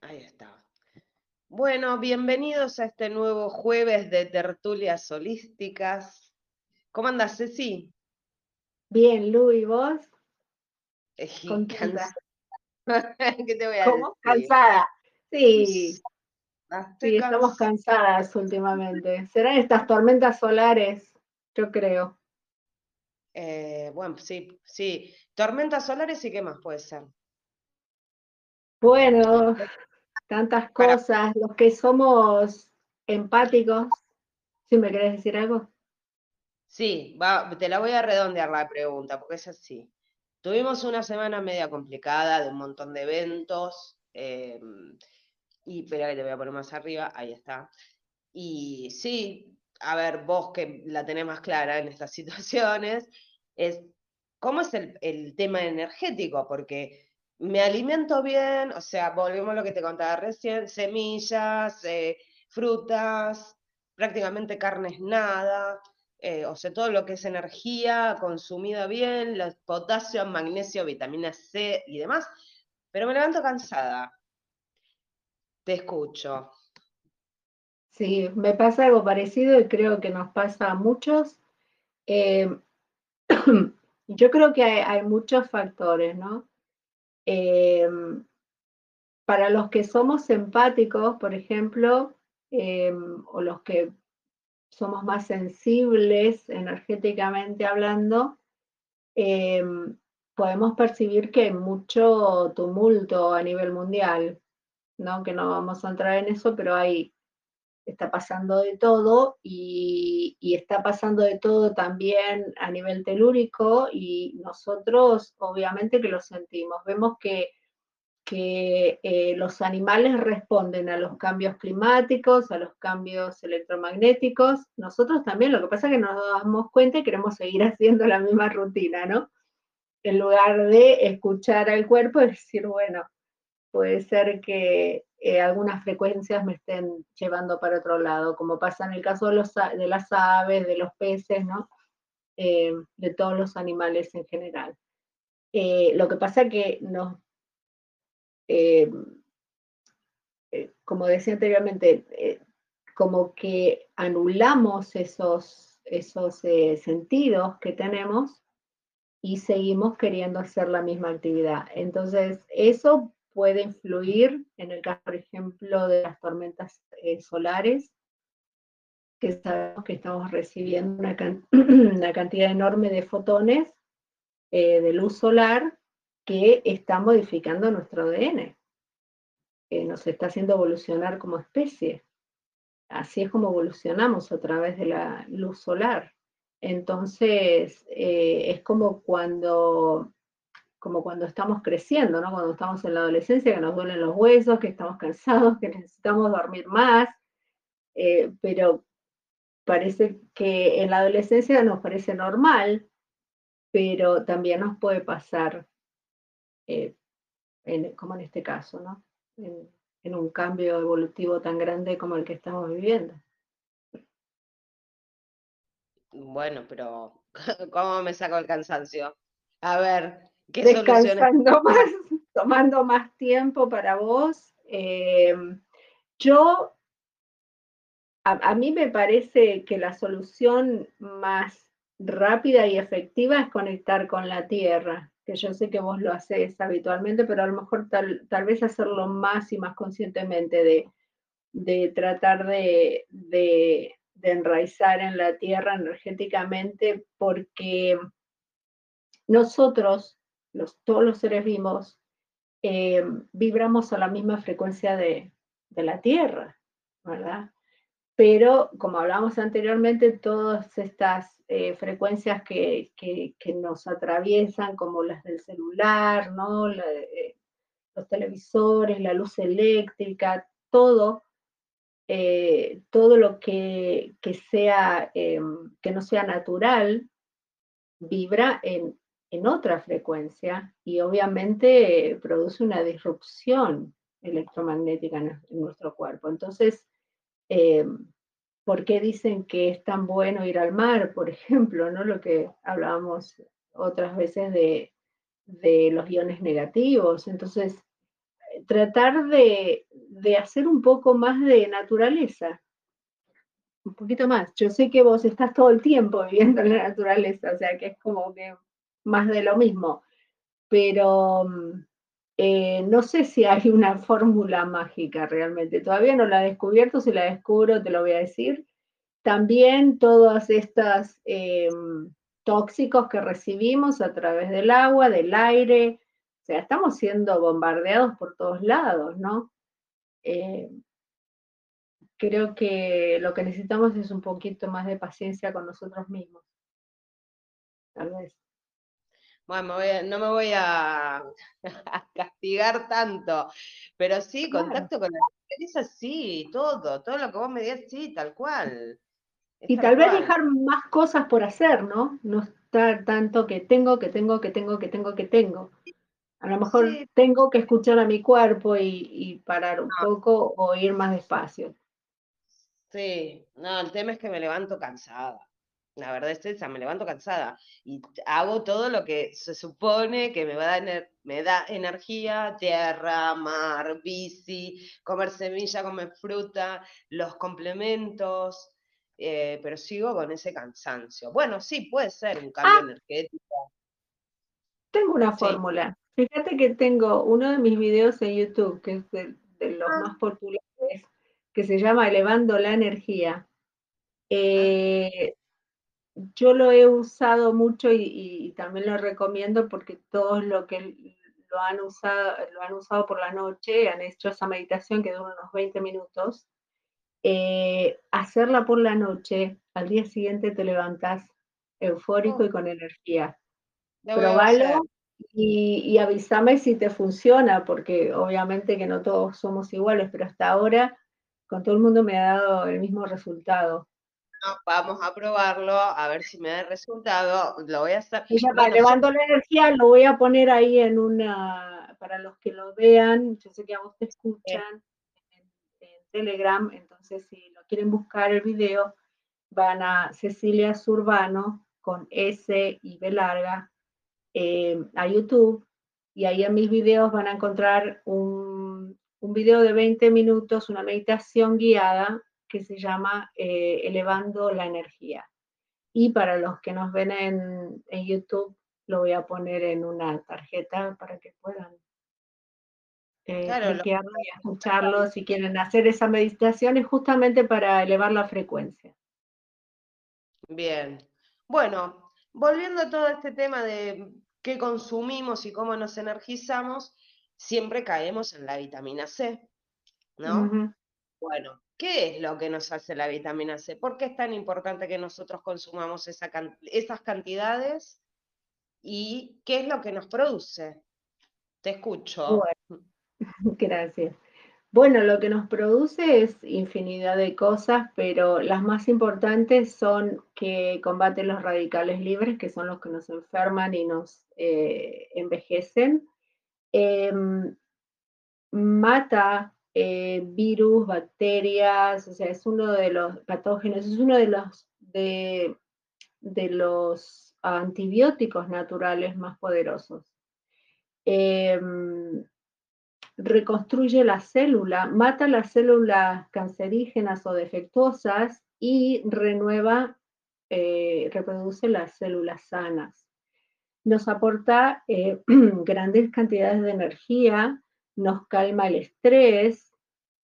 Ahí está. Bueno, bienvenidos a este nuevo jueves de tertulias holísticas. ¿Cómo andas, Ceci? Bien, Lu, ¿y vos? Cansada. ¿Qué te voy a ¿Cómo? Cansada. Sí. Sí, estamos cansadas últimamente. ¿Serán estas tormentas solares? Yo creo. Eh, bueno, sí, sí. Tormentas solares y qué más puede ser. Bueno, tantas cosas. Los que somos empáticos, ¿sí me querés decir algo? Sí, te la voy a redondear la pregunta, porque es así. Tuvimos una semana media complicada de un montón de eventos. Em, y espera que te voy a poner más arriba, ahí está. Y sí, a ver, vos que la tenés más clara en estas situaciones, es cómo es el, tema energético, porque me alimento bien, o sea, volvemos a lo que te contaba recién, semillas, eh, frutas, prácticamente carnes nada, eh, o sea, todo lo que es energía consumida bien, potasio, magnesio, vitamina C y demás, pero me levanto cansada. Te escucho. Sí, me pasa algo parecido y creo que nos pasa a muchos. Eh, yo creo que hay, muchos factores, ¿no? Eh, para los que somos empáticos, por ejemplo, eh, o los que somos más sensibles energéticamente hablando, podemos percibir que hay mucho tumulto a nivel mundial. ¿no? Que no vamos a entrar en eso, pero ahí está pasando de todo y, está pasando de todo también a nivel telúrico y nosotros obviamente que lo sentimos. Vemos que, que eh, los animales responden a los cambios climáticos, a los cambios electromagnéticos. Nosotros también, lo que pasa es que nos damos cuenta y queremos seguir haciendo la misma rutina, ¿no? En lugar de escuchar al cuerpo y decir, bueno, puede ser que eh, algunas frecuencias me estén llevando para otro lado, como pasa en el caso de, los, de las aves, de los peces, ¿no? Eh, de todos los animales en general. Eh, lo que pasa que nos, como decía anteriormente, como que anulamos esos, esos sentidos que tenemos y seguimos queriendo hacer la misma actividad. Entonces, eso puede influir en el caso, por ejemplo, de las tormentas eh, solares, que sabemos que estamos recibiendo una, cantidad enorme de fotones eh, de luz solar que está modificando nuestro ADN, que nos está haciendo evolucionar como especie. Así es como evolucionamos a través de la luz solar. Entonces, eh, es como cuando como cuando estamos creciendo, ¿no? Cuando estamos en la adolescencia, que nos duelen los huesos, que estamos cansados, que necesitamos dormir más, eh, pero parece que en la adolescencia nos parece normal, pero también nos puede pasar, eh, como en este caso, ¿no? En, en un cambio evolutivo tan grande como el que estamos viviendo. Bueno, pero ¿cómo me saco el cansancio? A ver, descansando más, tomando más tiempo para vos. Eh, yo, a, mí me parece que la solución más rápida y efectiva es conectar con la tierra, que yo sé que vos lo haces habitualmente, pero a lo mejor tal, vez hacerlo más y más conscientemente de, de tratar de, de, de enraizar en la tierra energéticamente, porque nosotros todos los seres vivos, eh, vibramos a la misma frecuencia de, la Tierra, ¿verdad? Pero, como hablábamos anteriormente, todas estas eh, frecuencias que, nos atraviesan, como las del celular, ¿no? Eh, los televisores, la luz eléctrica, todo, todo lo que, sea, que no sea natural, vibra en, en otra frecuencia y obviamente produce una disrupción electromagnética en, nuestro cuerpo. Entonces, eh, ¿por qué dicen que es tan bueno ir al mar, por ejemplo? ¿no? Lo que hablábamos otras veces de, los iones negativos. Entonces, tratar de, hacer un poco más de naturaleza. Un poquito más. Yo sé que vos estás todo el tiempo viviendo en la naturaleza, o sea que es como que más de lo mismo. Pero mm, eh, no sé si hay una fórmula mágica realmente. Todavía no la he descubierto. Si la descubro, te lo voy a decir. También todas estas em, tóxicos que recibimos a través del agua, del aire, o sea, estamos siendo bombardeados por todos lados, ¿no? Eh, creo que lo que necesitamos es un poquito más de paciencia con nosotros mismos. Tal vez. Bueno, no me voy a, castigar tanto, pero sí, contacto con la naturaleza, sí, todo, todo lo que vos me digas, sí, tal cual. Y tal vez dejar más cosas por hacer, ¿no? No estar tanto que tengo, que tengo, que tengo, que tengo, que tengo. A lo mejor tengo que escuchar a mi cuerpo y, parar un poco o ir más despacio. Sí, no, el tema es que me levanto cansada. La verdad es esa, me levanto cansada y hago todo lo que se supone que me, va a dar, me da energía, tierra, mar, bici, comer semilla, comer fruta, los complementos, eh, pero sigo con ese cansancio. Bueno, sí, puede ser un cambio ah. energético. Tengo una fórmula. Fíjate que tengo uno de mis videos en YouTube, que es de, los ah. más populares, que se llama Elevando la Energía. Ah. Eh, yo lo he usado mucho y, también lo recomiendo porque todos lo que lo han usado, lo han usado por la noche, han hecho esa meditación que dura unos 20 minutos eh, hacerla por la noche, al día siguiente te levantas eufórico y oh. con energía. Probalo y, y, avísame si te funciona, porque obviamente que no todos somos iguales, pero hasta ahora con todo el mundo me ha dado el mismo resultado. Vamos a probarlo, a ver si me da el resultado. Lo voy a hacer. Levando la energía, lo voy a poner ahí en una, para los que lo vean, yo sé que a vos te escuchan. Telegram, entonces si lo quieren buscar el video, van a Cecilia Surbano con S y B larga eh, a YouTube y ahí en mis videos van a encontrar un, un, video de 20 minutos, una meditación guiada que se llama eh, Elevando la Energía. Y para los que nos ven en, en YouTube, lo voy a poner en una tarjeta para que puedan eh, claro, y escucharlo si quieren hacer esa meditación es justamente para elevar la frecuencia. Bien. Bueno, volviendo a todo este tema de qué consumimos y cómo nos energizamos, siempre caemos en la vitamina C, ¿no? Bueno, ¿qué es lo que nos hace la vitamina C? ¿Por qué es tan importante que nosotros consumamos esa esas cantidades? ¿Y qué es lo que nos produce? Te escucho. Gracias. Bueno, lo que nos produce es infinidad de cosas, pero las más importantes son que combate los radicales libres, que son los que nos enferman y nos eh, envejecen. Em, mata eh, virus, bacterias, o sea, es uno de los patógenos, es uno de los, de, los antibióticos naturales más poderosos. Em, reconstruye la célula, mata las células cancerígenas o defectuosas y renueva, eh, reproduce las células sanas. Nos aporta eh, grandes cantidades de energía, nos calma el estrés.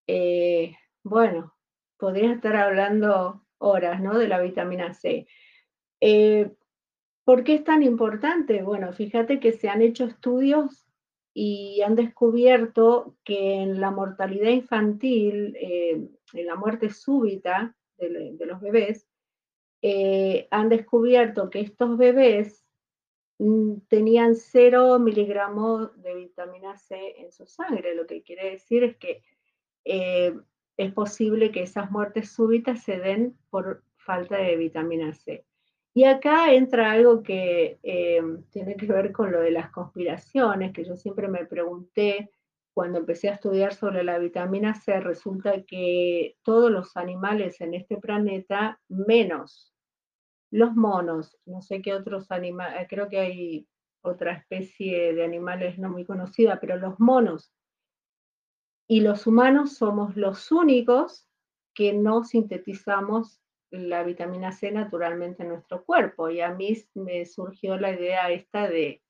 Eh, bueno, podría estar hablando horas ¿no? de la vitamina C. ¿Por qué es tan importante? Bueno, fíjate que se han hecho estudios y han descubierto que en la mortalidad infantil, eh, en la muerte súbita de, los bebés, eh, han descubierto que estos bebés mm, tenían cero miligramos de vitamina C en su sangre, lo que quiere decir es que eh, es posible que esas muertes súbitas se den por falta de vitamina C. Y acá entra algo que eh, tiene que ver con lo de las conspiraciones, que yo siempre me pregunté cuando empecé a estudiar sobre la vitamina C, resulta que todos los animales en este planeta, menos los monos, no sé qué otros animales, creo que hay otra especie de animales no muy conocida, pero los monos y los humanos somos los únicos que no sintetizamos la vitamina C naturalmente en nuestro cuerpo. Y a mí me surgió la idea esta de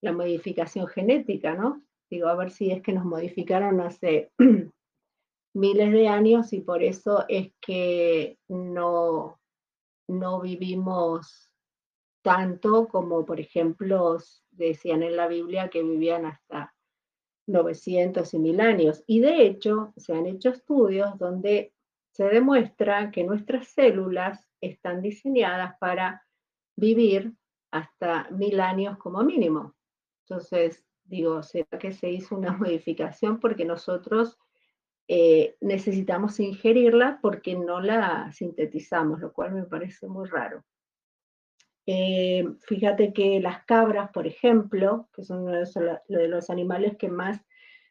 la modificación genética, ¿no? Digo, a ver si es que nos modificaron hace miles de años y por eso es que no, no vivimos tanto como, por ejemplo, decían en la Biblia que vivían hasta 900 y 1000 años. Y de hecho, se han hecho estudios donde se demuestra que nuestras células están diseñadas para vivir hasta mil años como mínimo. Entonces, digo, ¿será que se hizo una modificación porque nosotros eh, necesitamos ingerirla porque no la sintetizamos, lo cual me parece muy raro. Eh, fíjate que las cabras, por ejemplo, que son uno de los animales que más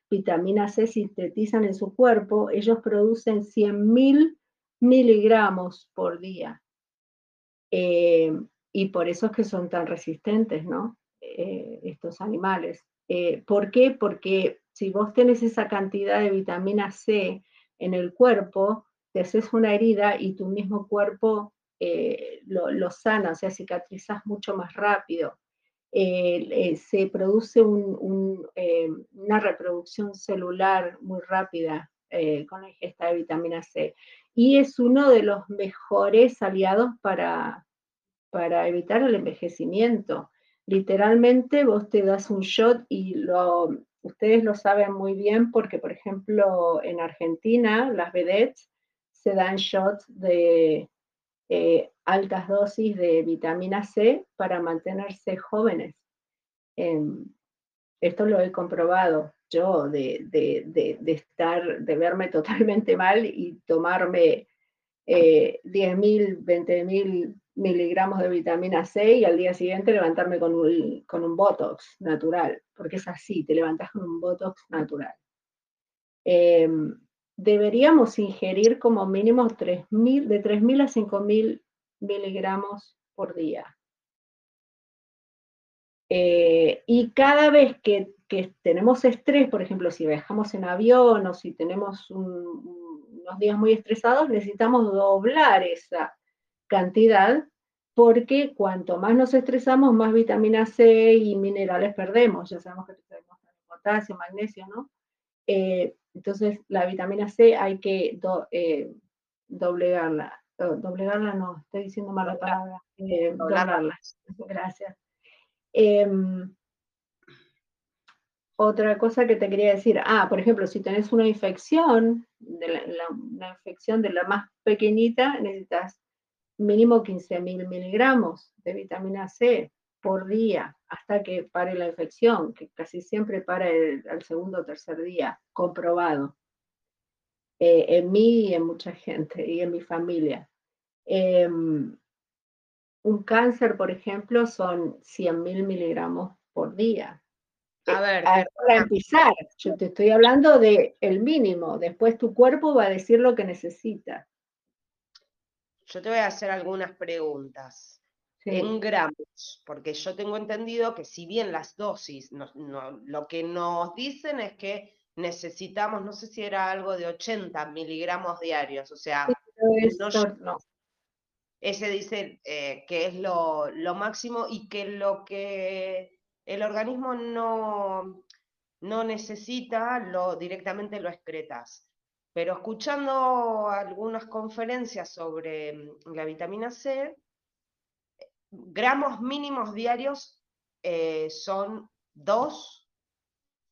vitamina C sintetizan en su cuerpo, ellos producen 100.000 miligramos por día. Eh, y por eso es que son tan resistentes, ¿no? estos animales. ¿Por qué? Porque si vos tenés esa cantidad de vitamina C en el cuerpo, te haces una herida y tu mismo cuerpo eh, lo, sana, o sea, cicatrizas mucho más rápido. Eh, se produce eh, una reproducción celular muy rápida con la ingesta de vitamina C. Y es uno de los mejores aliados para, para evitar el envejecimiento. Literalmente vos te das un shot y lo, Ustedes lo saben muy bien porque, por ejemplo, en Argentina, las vedettes se dan shots de eh, altas dosis de vitamina C para mantenerse jóvenes. Em, esto lo he comprobado yo de, de, estar, de verme totalmente mal y tomarme eh, 10.000, 20.000 miligramos de vitamina C y al día siguiente levantarme con un, con un Botox natural, porque es así, te levantas con un Botox natural. Em, deberíamos ingerir como mínimo 3, de 3.000 a 5.000 miligramos por día. Eh, y cada vez que, que, tenemos estrés, por ejemplo, si viajamos en avión o si tenemos unos días muy estresados, necesitamos doblar esa cantidad, porque cuanto más nos estresamos, más vitamina C y minerales perdemos. Ya sabemos que perdemos potasio, magnesio, ¿no? Eh, entonces, la vitamina C hay que eh, doblegarla. doblegarla no, estoy diciendo mala palabra. Eh, doblarla. Gracias. Em, otra cosa que te quería decir, ah, por ejemplo, si tenés una infección, una infección de la más pequeñita, necesitas mínimo 15.000 miligramos de vitamina C por día hasta que pare la infección, que casi siempre para al segundo o tercer día, comprobado. Eh, en mí y en mucha gente y en mi familia. Em, un cáncer, por ejemplo, son 100.000 miligramos por día. A ver, para empezar, yo te estoy hablando de el mínimo, después tu cuerpo va a decir lo que necesita. Yo te voy a hacer algunas preguntas. En gramos, porque yo tengo entendido que si bien las dosis, lo que nos dicen es que necesitamos, no sé si era algo de 80 miligramos diarios, o sea, ese dice eh, que es lo, lo, máximo y que lo que el organismo no, no necesita, lo, directamente lo excretas. Pero escuchando algunas conferencias sobre mm, la vitamina C, gramos mínimos diarios eh, son dos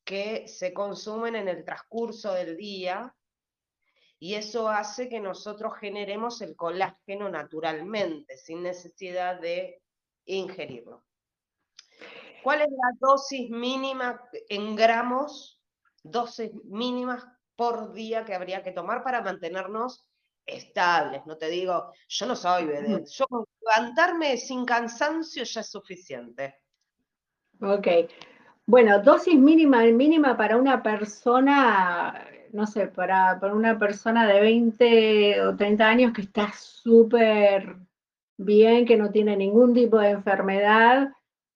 que se consumen en el transcurso del día y eso hace que nosotros generemos el colágeno naturalmente, sin necesidad de ingerirlo. ¿Cuál es la dosis mínima en gramos? Dosis mínimas por día que habría que tomar para mantenernos estables. No te digo, yo no soy vedette, yo levantarme sin cansancio ya es suficiente. Ok. Bueno, dosis mínima, mínima para una persona, no sé, para, para una persona de 20 o 30 años que está súper bien, que no tiene ningún tipo de enfermedad,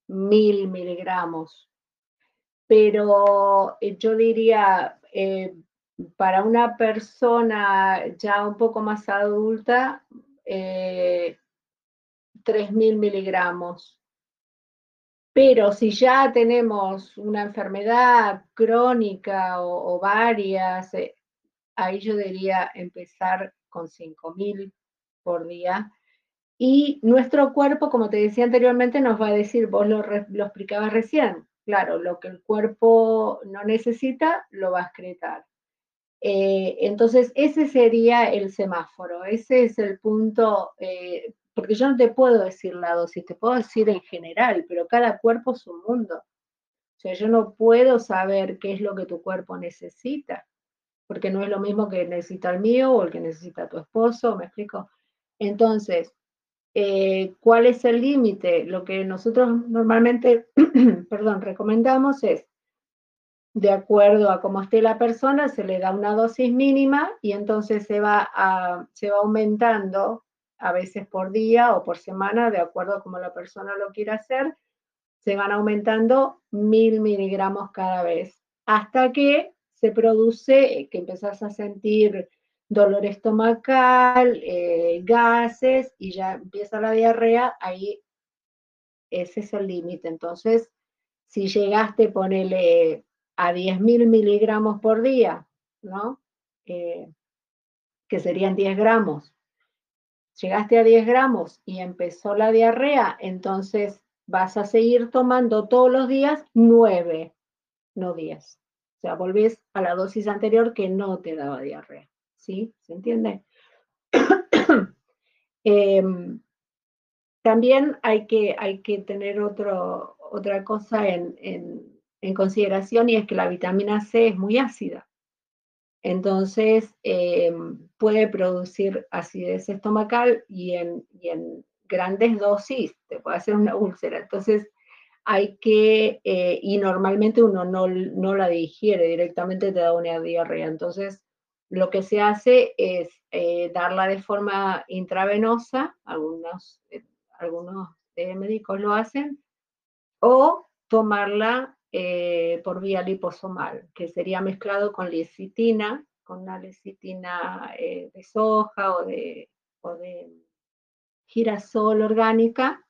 mil miligramos. Pero eh, yo diría, eh, para una persona ya un poco más adulta, 3.000 eh, miligramos. Pero si ya tenemos una enfermedad crónica o, varias, eh, ahí yo diría empezar con 5.000 por día. Y nuestro cuerpo, como te decía anteriormente, nos va a decir, vos lo explicabas recién, claro, lo que el cuerpo no necesita, lo va a excretar. Eh, entonces, ese sería el semáforo, ese es el punto, eh, porque yo no te puedo decir la dosis, te puedo decir en general, pero cada cuerpo es un mundo. O sea, yo no puedo saber qué es lo que tu cuerpo necesita, porque no es lo mismo que necesita el mío o el que necesita tu esposo, ¿me explico? Entonces, eh, ¿cuál es el límite? Lo que nosotros normalmente, perdón, recomendamos es de acuerdo a cómo esté la persona, se le da una dosis mínima y entonces se va, se va aumentando a veces por día o por semana, de acuerdo a cómo la persona lo quiera hacer, se van aumentando mil miligramos cada vez, hasta que se produce, que empezás a sentir dolor estomacal, eh, gases y ya empieza la diarrea, ahí ese es el límite. Entonces, si llegaste, ponele a 10.000 miligramos por día, ¿no? Eh, que serían 10 gramos. Llegaste a 10 gramos y empezó la diarrea, entonces vas a seguir tomando todos los días 9, no 10. O sea, volvés a la dosis anterior que no te daba diarrea. ¿Sí? ¿Se entiende? Em, también hay que, hay que tener otra cosa en en consideración y es que la vitamina C es muy ácida. Entonces, eh, puede producir acidez estomacal y en, en, grandes dosis te puede hacer una úlcera. Entonces, hay que, eh, y normalmente uno no, no, la digiere, directamente te da una diarrea. Entonces, lo que se hace es eh, darla de forma intravenosa, algunos, algunos médicos lo hacen, o tomarla eh, por vía liposomal, que sería mezclado con lecitina, con una lecitina eh, de soja o de, girasol orgánica,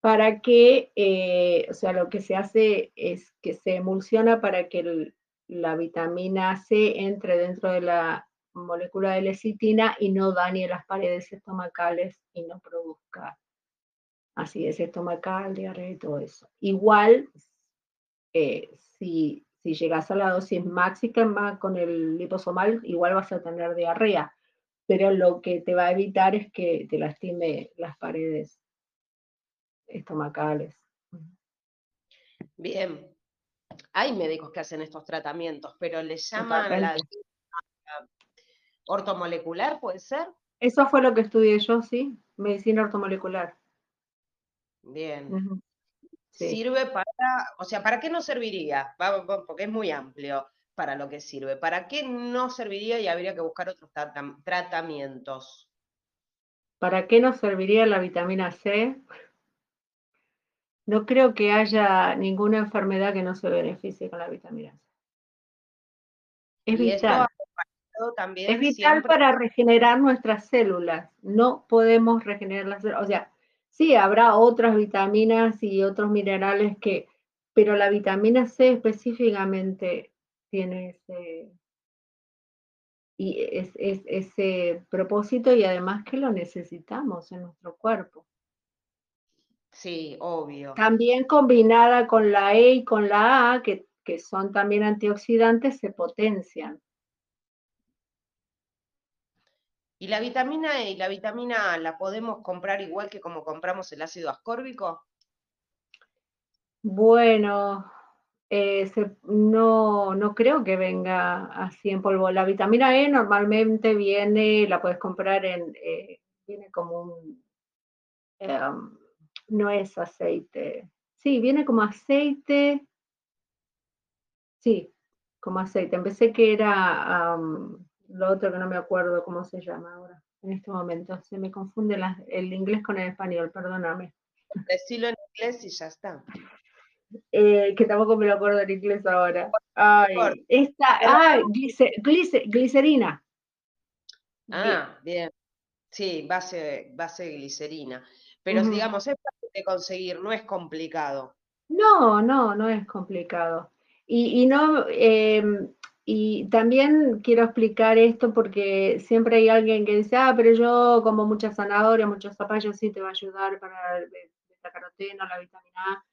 para que, eh, o sea, lo que se hace es que se emulsiona para que la vitamina C entre dentro de la molécula de lecitina y no dañe las paredes estomacales y no produzca acidez estomacal, diarrea y todo eso. Igual, eh, si, si llegas a la dosis máxima con el liposomal, igual vas a tener diarrea, pero lo que te va a evitar es que te lastime las paredes estomacales. Bien. Hay médicos que hacen estos tratamientos, pero le llaman la ortomolecular, ¿puede ser? Eso fue lo que estudié yo, sí, medicina ortomolecular. Bien. Sirve para, o sea, ¿para qué no serviría? Porque es muy amplio para lo que sirve. ¿Para qué no serviría y habría que buscar otros tratamientos? ¿Para qué nos serviría la vitamina C? No creo que haya ninguna enfermedad que no se beneficie con la vitamina C. Es vital. También es vital para regenerar nuestras células. No podemos regenerar las células. O sea, Sí, habrá otras vitaminas y otros minerales que, pero la vitamina C específicamente tiene ese, y es, ese propósito y además que lo necesitamos en nuestro cuerpo. Sí, obvio. También combinada con la E y con la A, que, que son también antioxidantes, se potencian. ¿Y la vitamina E y la vitamina A la podemos comprar igual que como compramos el ácido ascórbico? Bueno, eh, no, no creo que venga así en polvo. La vitamina E normalmente viene, la puedes comprar en, eh, viene como un, em, no es aceite. Sí, viene como aceite. Sí, como aceite. Empecé que era lo otro que no me acuerdo cómo se llama ahora, en este momento. Se me confunde el inglés con el español, perdóname. Decirlo en inglés y ya está. eh, que tampoco me lo acuerdo en inglés ahora. Ay, esta, ah, glicerina. Ah, bien. Sí, base, base glicerina. Pero digamos, es fácil de conseguir, no es complicado. No, no, no es complicado. Y, no, em, y también quiero explicar esto porque siempre hay alguien que dice, ah, pero yo como mucha zanahoria, muchos zapallos, sí te va a ayudar para el beta-caroteno, la vitamina A,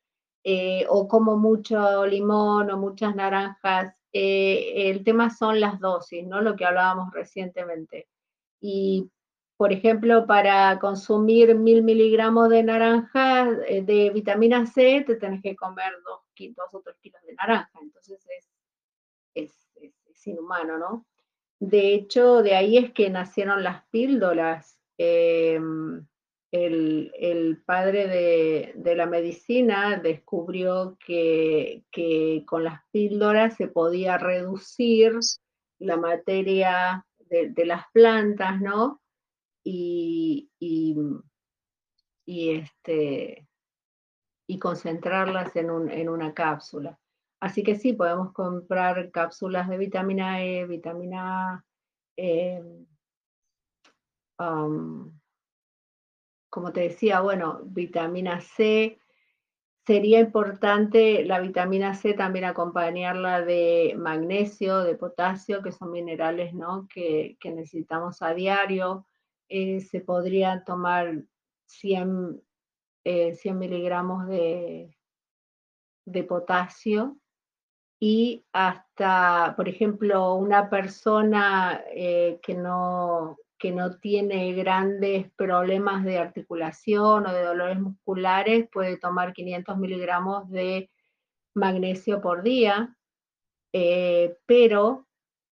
eh, o como mucho limón o muchas naranjas. Eh, el tema son las dosis, ¿no? Lo que hablábamos recientemente. Y por ejemplo, para consumir mil miligramos de naranja, eh, de vitamina C, te tenés que comer dos, o tres kilos de naranja. Entonces es, es, inhumano, ¿no? De hecho, de ahí es que nacieron las píldoras. Em, el, padre de, la medicina descubrió que, con las píldoras se podía reducir la materia de, las plantas, ¿no? y, y, este, y concentrarlas en, en una cápsula. Así que sí, podemos comprar cápsulas de vitamina E, vitamina A, eh, como te decía, bueno, vitamina C. Sería importante la vitamina C también acompañarla de magnesio, de potasio, que son minerales ¿no? que, necesitamos a diario. Eh, se podría tomar 100, 100 eh, miligramos de potasio y hasta, por ejemplo, una persona eh, que, no, que no tiene grandes problemas de articulación o de dolores musculares puede tomar 500 miligramos de magnesio por día, pero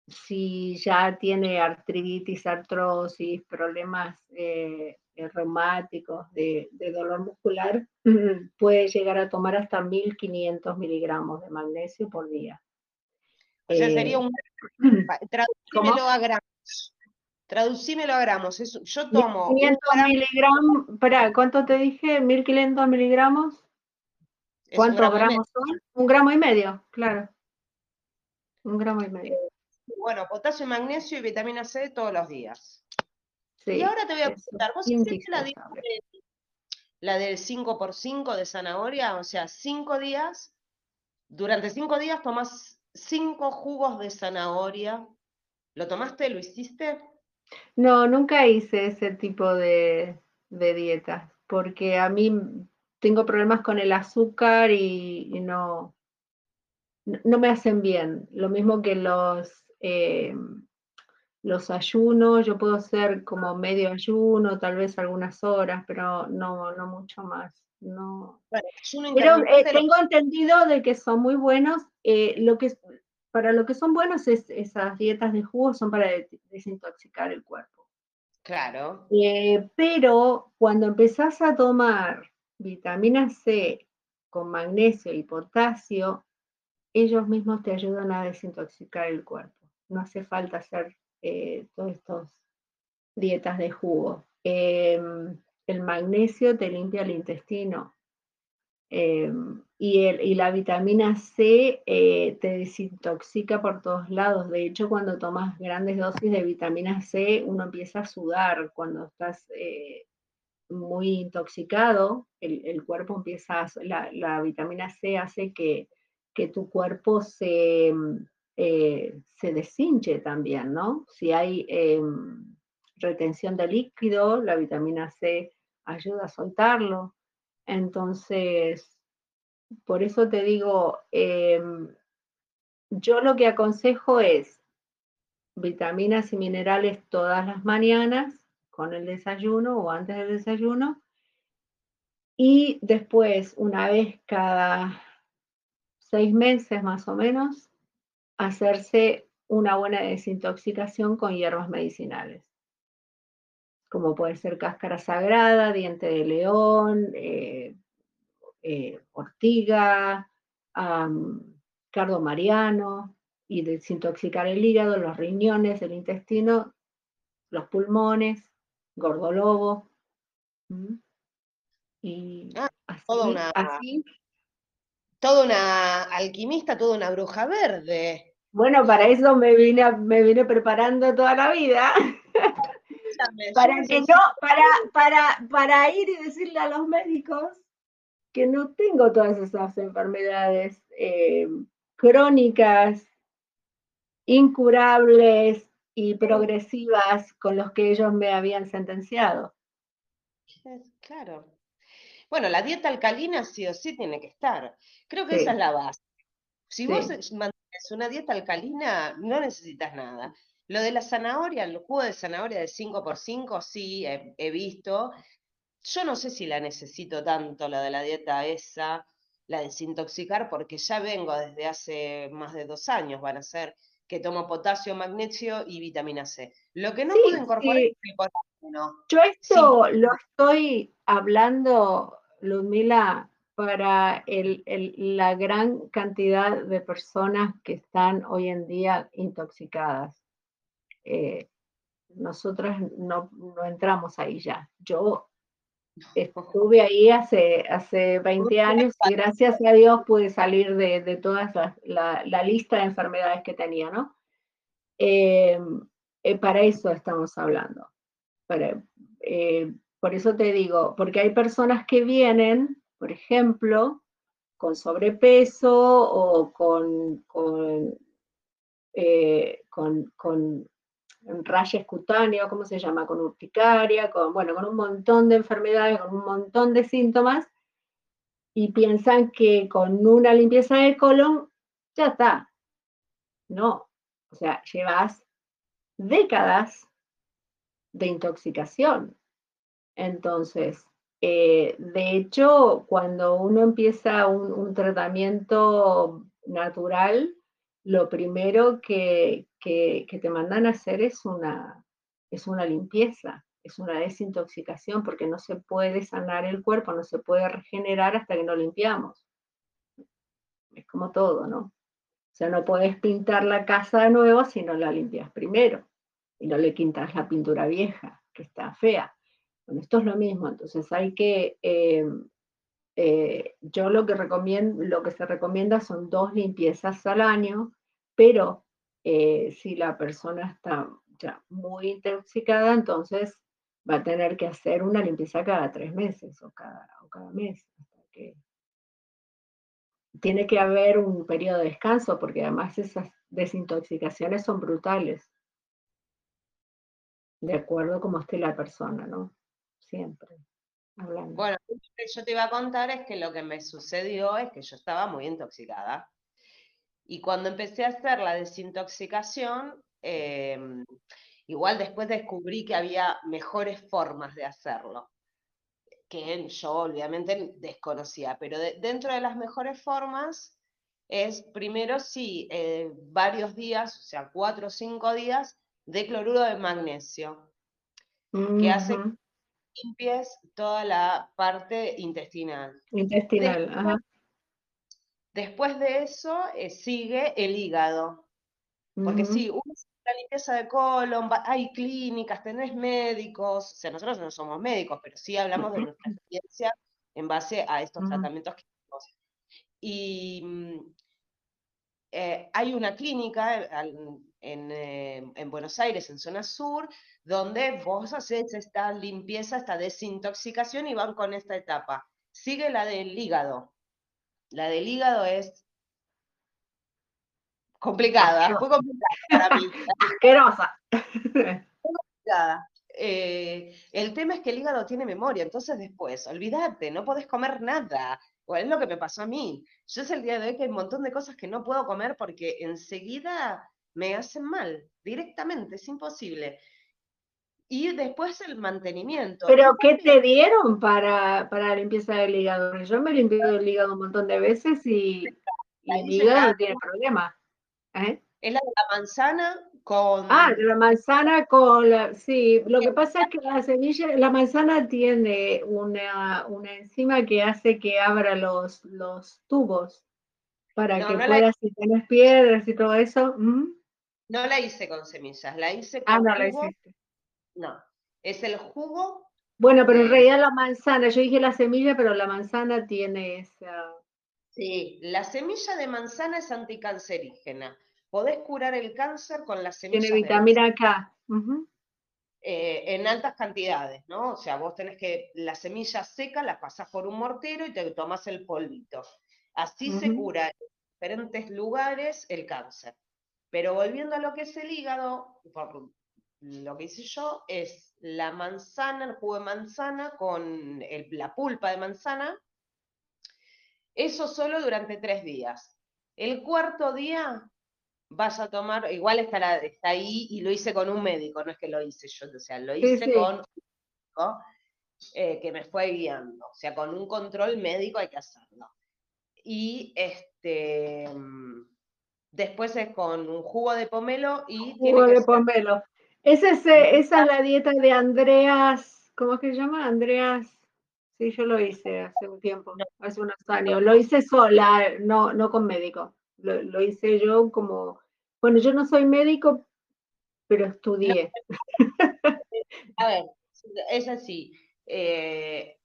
si ya tiene artritis, artrosis, problemas eh, eh, reumáticos, de, dolor muscular, puede llegar a tomar hasta 1500 miligramos de magnesio por día. O sea, sería un... Traducímelo a gramos. Traducímelo a gramos. yo tomo... 500 miligramos, espera, ¿cuánto te dije? 1500 miligramos. ¿Cuántos gramos son? Un gramo y medio, claro. Un gramo y medio. Bueno, potasio, magnesio y vitamina C todos los días. Y ahora te voy a preguntar, ¿vos hiciste la, la del 5x5 de zanahoria? O sea, cinco días, durante cinco días tomás cinco jugos de zanahoria. ¿Lo tomaste? ¿Lo hiciste? No, nunca hice ese tipo de, de dieta, porque a mí tengo problemas con el azúcar y, no, no me hacen bien. Lo mismo que los eh, los ayunos, yo puedo hacer como medio ayuno, tal vez algunas horas, pero no, no mucho más. No. pero eh, tengo entendido de que son muy buenos. Eh, lo que, para lo que son buenos es esas dietas de jugo son para desintoxicar el cuerpo. Claro. pero cuando empezás a tomar vitamina C con magnesio y potasio, ellos mismos te ayudan a desintoxicar el cuerpo no hace falta hacer eh, todas estas dietas de jugo. Em, el magnesio te limpia el intestino em, y, la vitamina C eh, te desintoxica por todos lados. De hecho, cuando tomas grandes dosis de vitamina C, uno empieza a sudar. Cuando estás eh, muy intoxicado, el, cuerpo empieza, la, la, vitamina C hace que, que tu cuerpo se eh, se deshinche también, ¿no? Si hay em, retención de líquido, la vitamina C ayuda a soltarlo. Entonces, por eso te digo, em, yo lo que aconsejo es vitaminas y minerales todas las mañanas con el desayuno o antes del desayuno. Y después, una vez cada seis meses más o menos, hacerse una buena desintoxicación con hierbas medicinales, como puede ser cáscara sagrada, diente de león, eh, eh, ortiga, cardo mariano, y desintoxicar el hígado, los riñones, el intestino, los pulmones, gordolobo. Y ah, así, toda una alquimista, toda una bruja verde. Bueno, para eso me vine, me vine preparando toda la vida. para que no, para, para, para ir y decirle a los médicos que no tengo todas esas enfermedades eh, crónicas, incurables y progresivas con los que ellos me habían sentenciado. Claro. Bueno, la dieta alcalina sí o sí tiene que estar. Creo que esa es la base. Si vos mantienes una dieta alcalina, no necesitas nada. Lo de la zanahoria, el jugo de zanahoria de 5x5, sí, he, visto. Yo no sé si la necesito tanto, la de la dieta esa, la desintoxicar, porque ya vengo desde hace más de dos años, van a ser que tomo potasio, magnesio y vitamina C. Lo que no puedo incorporar es el potasio. Yo esto lo estoy hablando, Ludmila, para la gran cantidad de personas que están hoy en día intoxicadas. Eh, nosotras no, entramos ahí ya. Yo estuve ahí hace, hace 20 años y gracias a Dios pude salir de, de toda la, lista de enfermedades que tenía, ¿no? Eh, eh, para eso estamos hablando. Por eso te digo, porque hay personas que vienen, por ejemplo, con sobrepeso o con, con, con rayas cutáneas, ¿cómo se llama? Con urticaria, con, bueno, con un montón de enfermedades, con un montón de síntomas, y piensan que con una limpieza de colon ya está. No, o sea, llevas décadas de intoxicación. Entonces, eh, de hecho, cuando uno empieza un tratamiento natural, lo primero que, te mandan a hacer es una, es una limpieza, es una desintoxicación, porque no se puede sanar el cuerpo, no se puede regenerar hasta que no limpiamos. Es como todo, ¿no? O sea, no puedes pintar la casa de nuevo si no la limpias primero y no le quitas la pintura vieja, que está fea. Bueno, esto es lo mismo, entonces hay que eh, eh, yo lo que, recomiendo, lo que se recomienda son dos limpiezas al año, pero eh, si la persona está ya muy intoxicada, entonces va a tener que hacer una limpieza cada tres meses o cada, o cada mes. tiene que haber un periodo de descanso porque además esas desintoxicaciones son brutales. De acuerdo como esté la persona, ¿no? Siempre. Bueno, lo que yo te iba a contar es que lo que me sucedió es que yo estaba muy intoxicada. Y cuando empecé a hacer la desintoxicación, em, igual después descubrí que había mejores formas de hacerlo, que yo obviamente desconocía, pero dentro de las mejores formas es primero sí, eh, varios días, o sea, cuatro o cinco días de cloruro de magnesio, que hace limpies toda la parte intestinal. Intestinal, después, ajá. Después de eso eh, sigue el hígado. Porque sí, uno la limpieza de colon, hay clínicas, tenés médicos, o sea, nosotros no somos médicos, pero sí hablamos de nuestra experiencia en base a estos tratamientos químicos. Y mm, eh, hay una clínica en, eh, en, Buenos Aires, en zona sur, donde vos haces esta limpieza, esta desintoxicación y van con esta etapa. Sigue la del hígado. La del hígado es complicada, fue complicada para mí. Asquerosa. complicada. Eh, el tema es que el hígado tiene memoria, entonces después, olvídate, no podés comer nada. O es lo que me pasó a mí. Yo es el día de hoy que hay un montón de cosas que no puedo comer porque enseguida me hacen mal, directamente, es imposible. Y después el mantenimiento. ¿Pero qué te dieron para, para la limpieza del hígado? Yo me he limpiado el hígado un montón de veces y, el hígado no tiene problema. ¿eh? Es la de la manzana con... Ah, la manzana con la... Sí, lo que pasa es que la semilla, la manzana tiene una, enzima que hace que abra los, los tubos para que puedas, si tienes piedras y todo eso. No la hice con semillas, la hice ah, con... Ah, no la hiciste. No, es el jugo. Bueno, pero en realidad la manzana, yo dije la semilla, pero la manzana tiene esa, Sí, la semilla de manzana es anticancerígena. Podés curar el cáncer con la semilla Tiene vitamina K. Eh, en altas cantidades, ¿no? O sea, vos tenés que la semilla seca la pasás por un mortero y te tomás el polvito. Así se cura en diferentes lugares el cáncer. Pero volviendo a lo que es el hígado, por lo que hice yo, es la manzana, el jugo de manzana con la pulpa de manzana, eso solo durante tres días. El cuarto día vas a tomar, igual está, está ahí y lo hice con un médico, no es que lo hice yo, o sea, lo hice con un médico eh, que me fue guiando, o sea, con un control médico hay que hacerlo. Y este, después es con un jugo de pomelo y... Jugo de pomelo. esa es la dieta de Andreas, ¿cómo es que se llama? Andreas Sí, yo lo hice hace un tiempo, hace unos años. Lo hice sola, no, no con médico. Lo, hice yo como, bueno, yo no soy médico, pero estudié. A ver, es así. Eh,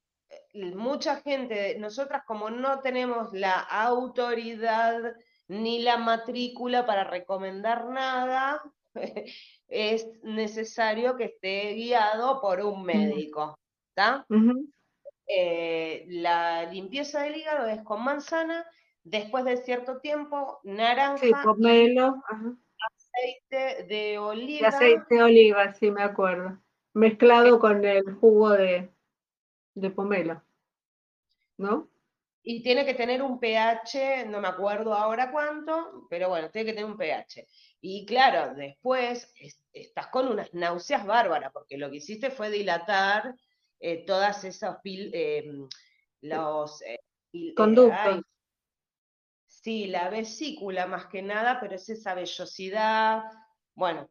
mucha gente, nosotras como no tenemos la autoridad ni la matrícula para recomendar nada, es necesario que esté guiado por un médico. ¿Está? Eh, la limpieza del hígado es con manzana, después de cierto tiempo, naranja, sí, pomelo, aceite de oliva. aceite de oliva, sí me acuerdo. Mezclado con el jugo de, de pomelo, ¿no? Y tiene que tener un pH, no me acuerdo ahora cuánto, pero bueno, tiene que tener un pH. Y claro, después estás con unas náuseas bárbaras, porque lo que hiciste fue dilatar eh, todas esas eh, los eh, conductos. sí, la vesícula más que nada, pero es esa vellosidad. Bueno,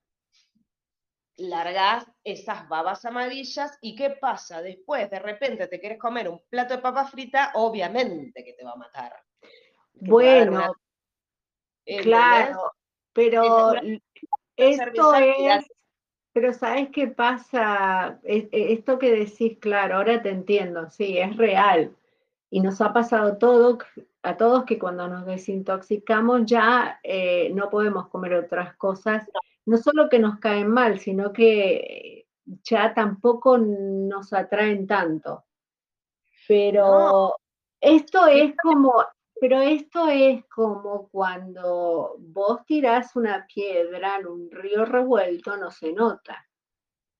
largas esas babas amarillas y ¿qué pasa? Después, de repente, te quieres comer un plato de papa frita, obviamente que te va a matar. Bueno, claro, pero esto es pero ¿sabes qué pasa? E, e, esto que decís, claro, ahora te entiendo, sí, es real. Y nos ha pasado todo, a todos que cuando nos desintoxicamos ya eh, no podemos comer otras cosas, no solo que nos caen mal, sino que ya tampoco nos atraen tanto. Pero esto es como, pero esto es como cuando vos tirás una piedra en un río revuelto, no se nota.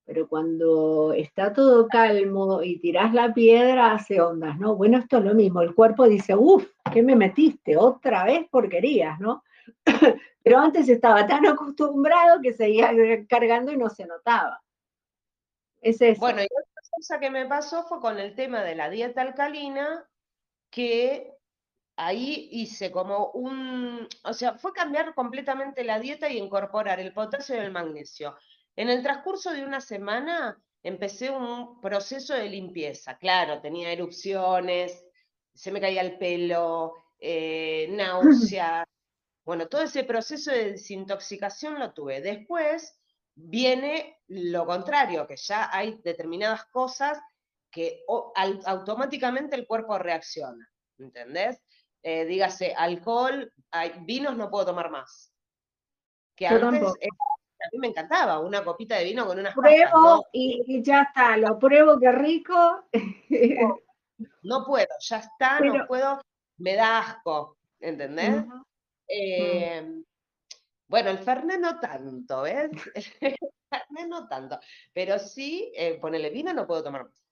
Pero cuando está todo calmo y tirás la piedra, hace ondas, ¿no? Bueno, esto es lo mismo. El cuerpo dice, uff, ¿qué me metiste? Otra vez porquerías, ¿no? Pero antes estaba tan acostumbrado que seguía cargando y no se notaba. Es eso. Bueno, y otra cosa que me pasó fue con el tema de la dieta alcalina, que ahí hice como un, o sea, fue cambiar completamente la dieta y incorporar el potasio y el magnesio. En el transcurso de una semana empecé un proceso de limpieza. Claro, tenía erupciones, se me caía el pelo, eh, náuseas. Bueno, todo ese proceso de desintoxicación lo tuve. Después viene lo contrario, que ya hay determinadas cosas que automáticamente el cuerpo reacciona. ¿Entendés? Eh, dígase, alcohol, hay, vinos no puedo tomar más. Que antes a mí me encantaba, una copita de vino con unas Pruebo y, ya está, lo pruebo, qué rico. No, puedo, ya está, no puedo, me da asco, ¿entendés? Eh, bueno, el Fernet no tanto, ¿ves? el Fernet no tanto, pero sí, eh, ponele vino no puedo tomar más.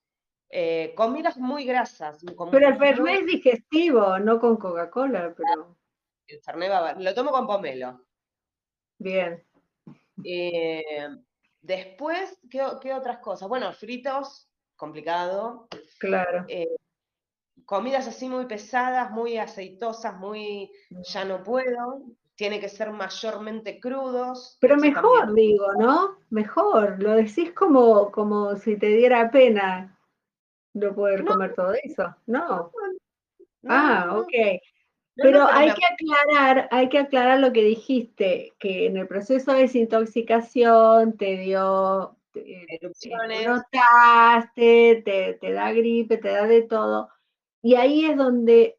Eh, comidas muy grasas. pero el Fernet es digestivo, no con Coca-Cola, pero... El Fernet va, lo tomo con pomelo. Bien. Eh, después, ¿qué, otras cosas? Bueno, fritos, complicado. Claro. Eh, comidas así muy pesadas, muy aceitosas, muy ya no puedo. Tiene que ser mayormente crudos. Pero mejor, digo, ¿no? Mejor. Lo decís como, como si te diera pena no poder comer todo eso. No. ah, ok. Pero hay que aclarar, hay que aclarar lo que dijiste, que en el proceso de desintoxicación te dio erupciones, notaste, te, te da gripe, te da de todo. Y ahí es donde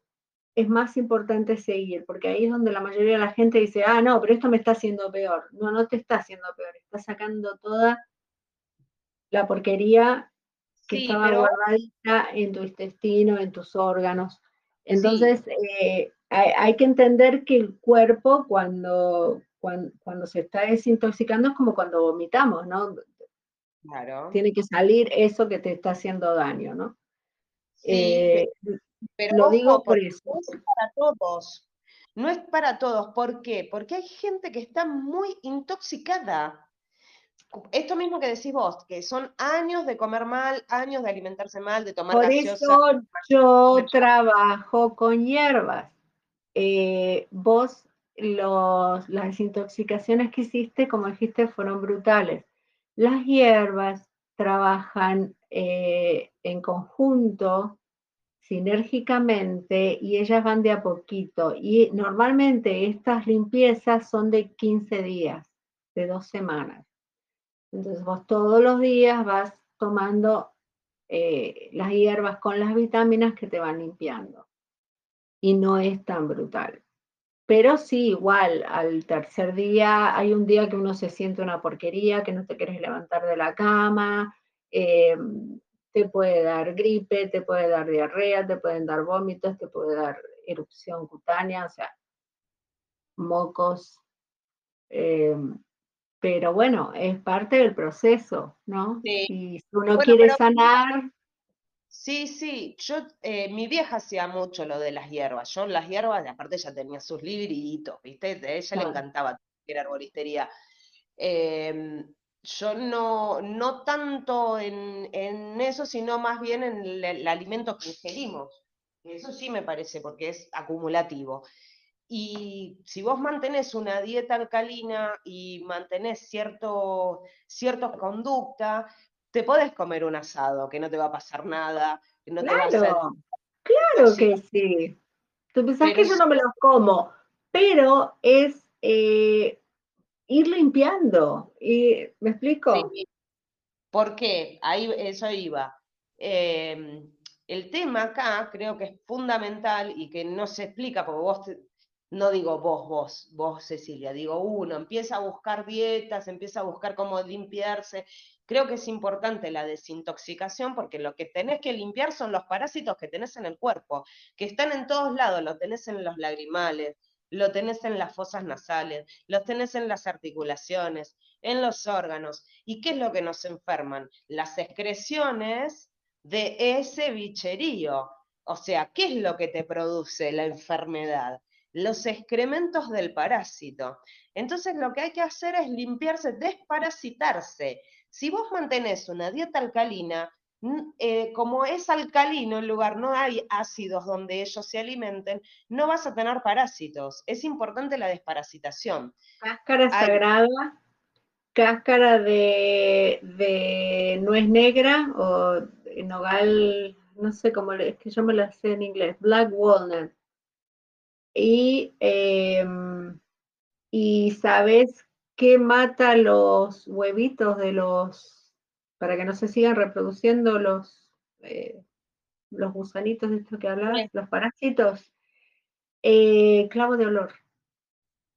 es más importante seguir, porque ahí es donde la mayoría de la gente dice, ah, no, pero esto me está haciendo peor. No, no te está haciendo peor, está sacando toda la porquería que estaba guardadita en tu intestino, en tus órganos. Entonces, eh, hay, que entender que el cuerpo cuando, cuando, se está desintoxicando es como cuando vomitamos, ¿no? Claro. Tiene que salir eso que te está haciendo daño, ¿no? Eh, pero lo digo por eso. No es para todos. No es para todos. ¿Por qué? Porque hay gente que está muy intoxicada. Esto mismo que decís vos, que son años de comer mal, años de alimentarse mal, de tomar Por eso yo trabajo con hierbas. Eh, vos, los, las desintoxicaciones que hiciste, como dijiste, fueron brutales. Las hierbas trabajan eh, en conjunto, sinérgicamente, y ellas van de a poquito. Y normalmente estas limpiezas son de 15 días, de dos semanas. Entonces vos todos los días vas tomando eh, las hierbas con las vitaminas que te van limpiando. Y no es tan brutal. Pero sí, igual, al tercer día hay un día que uno se siente una porquería, que no te quieres levantar de la cama, eh, te puede dar gripe, te puede dar diarrea, te pueden dar vómitos, te puede dar erupción cutánea, o sea, mocos. Eh, pero bueno, es parte del proceso, ¿no? Sí. Y si uno quiere sanar. Sí, sí, yo, eh, mi vieja hacía mucho lo de las hierbas. Yo las hierbas, aparte ella tenía sus libritos, ¿viste? A ella le encantaba que era arboristería. Em, yo no, no tanto en, eso, sino más bien en el, alimento que ingerimos. Eso sí me parece, porque es acumulativo. Y si vos mantenés una dieta alcalina y mantenés cierto, cierta conducta, te podés comer un asado, que no te va a pasar nada, que no claro, te va a Claro que sí. Tú pensás que yo no me los como, pero es eh, ir limpiando. Y, ¿Me explico? ¿Por qué? Ahí eso iba. Em, el tema acá creo que es fundamental y que no se explica, porque vos no digo vos, vos, vos Cecilia, digo uno, empieza a buscar dietas, empieza a buscar cómo limpiarse. Creo que es importante la desintoxicación porque lo que tenés que limpiar son los parásitos que tenés en el cuerpo, que están en todos lados, lo tenés en los lagrimales, lo tenés en las fosas nasales, lo tenés en las articulaciones, en los órganos. ¿Y qué es lo que nos enferman? Las excreciones de ese bicherío. O sea, ¿qué es lo que te produce la enfermedad? Los excrementos del parásito. Entonces lo que hay que hacer es limpiarse, desparasitarse. Si vos mantenés una dieta alcalina, eh, como es alcalino el lugar, no hay ácidos donde ellos se alimenten, no vas a tener parásitos. Es importante la desparasitación. Cáscara sagrada, cáscara de, de, nuez negra o nogal, no sé cómo es que yo me la sé en inglés, black walnut y, y sabes qué mata los huevitos de los, para que no se sigan reproduciendo los, eh, los gusanitos de esto que hablabas, los parásitos, eh, clavo de olor.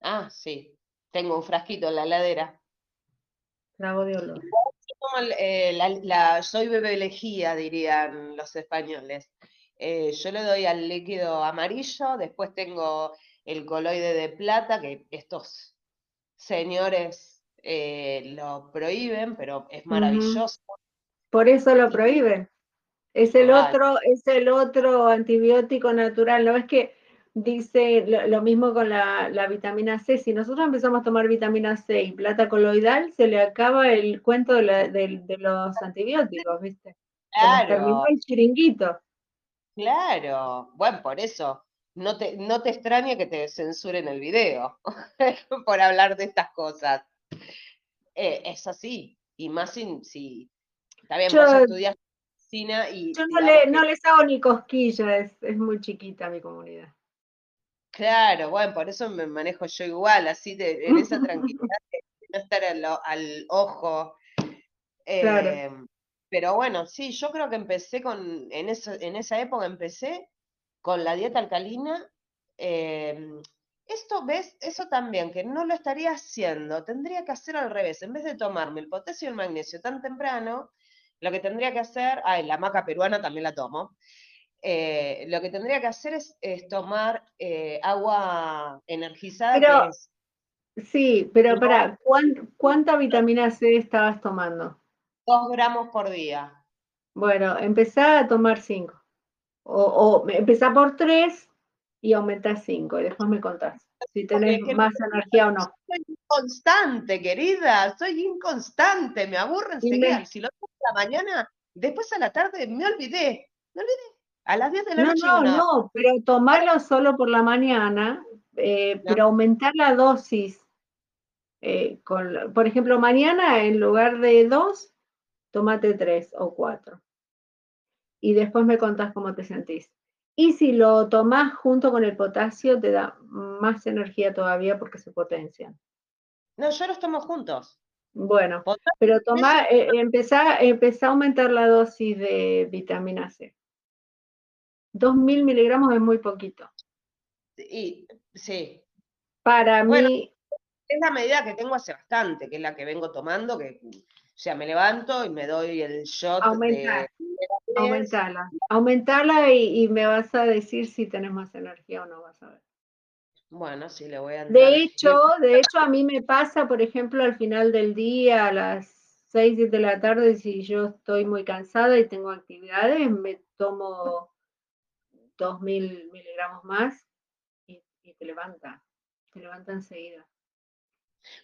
Ah, sí, tengo un frasquito en la ladera. Clavo de olor. Eh, la, soy bebé elegía, dirían los españoles. Eh, yo le doy al líquido amarillo, después tengo el coloide de plata, que estos señores eh, lo prohíben, pero es maravilloso. Por eso lo prohíben. Es el otro, es el otro antibiótico natural, ¿no? Es que dice lo, mismo con la, vitamina C. Si nosotros empezamos a tomar vitamina C y plata coloidal, se le acaba el cuento de, los antibióticos, ¿viste? Claro. terminó el chiringuito. Claro, bueno, por eso no te, no te extraña que te censuren el video por hablar de estas cosas. Eh, es así, y más si, si está bien, vos estudias medicina y... Yo no, le, no les hago ni cosquillas, es, muy chiquita mi comunidad. Claro, bueno, por eso me manejo yo igual, así de, en esa tranquilidad de no estar al, ojo. claro. Pero bueno, sí, yo creo que empecé con, en, eso, en esa época empecé con la dieta alcalina, em, esto, ¿ves? Eso también, que no lo estaría haciendo, tendría que hacer al revés, en vez de tomarme el potasio y el magnesio tan temprano, lo que tendría que hacer, ay, la maca peruana también la tomo, eh, lo que tendría que hacer es, tomar eh, agua energizada. Pero, sí, pero para, ¿cuánta vitamina C estabas tomando? Dos gramos por día. Bueno, empezá a tomar cinco. O, o empezá por tres y aumenta cinco. Y después me contás si tenés más energía o no. Soy inconstante, querida. Soy inconstante. Me enseguida. Si lo tomo a la mañana, después a la tarde me olvidé. Me olvidé. A las 10 de la noche. No, no, no, pero tomarlo solo por la mañana, eh, pero aumentar la dosis. Eh, con, por ejemplo, mañana en lugar de dos, tómate tres o cuatro. Y después me contás cómo te sentís. Y si lo tomás junto con el potasio, te da más energía todavía porque se potencian. No, yo los tomo juntos. Bueno, pero toma, eh, empezá, a aumentar la dosis de vitamina C. 2.000 miligramos es muy poquito. Y, sí. Para mí... Es la medida que tengo hace bastante, que es la que vengo tomando, que o sea, me levanto y me doy el shot Aumentar, aumentarla, aumentarla y, me vas a decir si tenés más energía o no, vas a ver. Bueno, sí, le voy a De hecho, de hecho, a mí me pasa, por ejemplo, al final del día, a las 6, 7 de la tarde, si yo estoy muy cansada y tengo actividades, me tomo 2.000 miligramos más y, y te levanta, te levanta enseguida.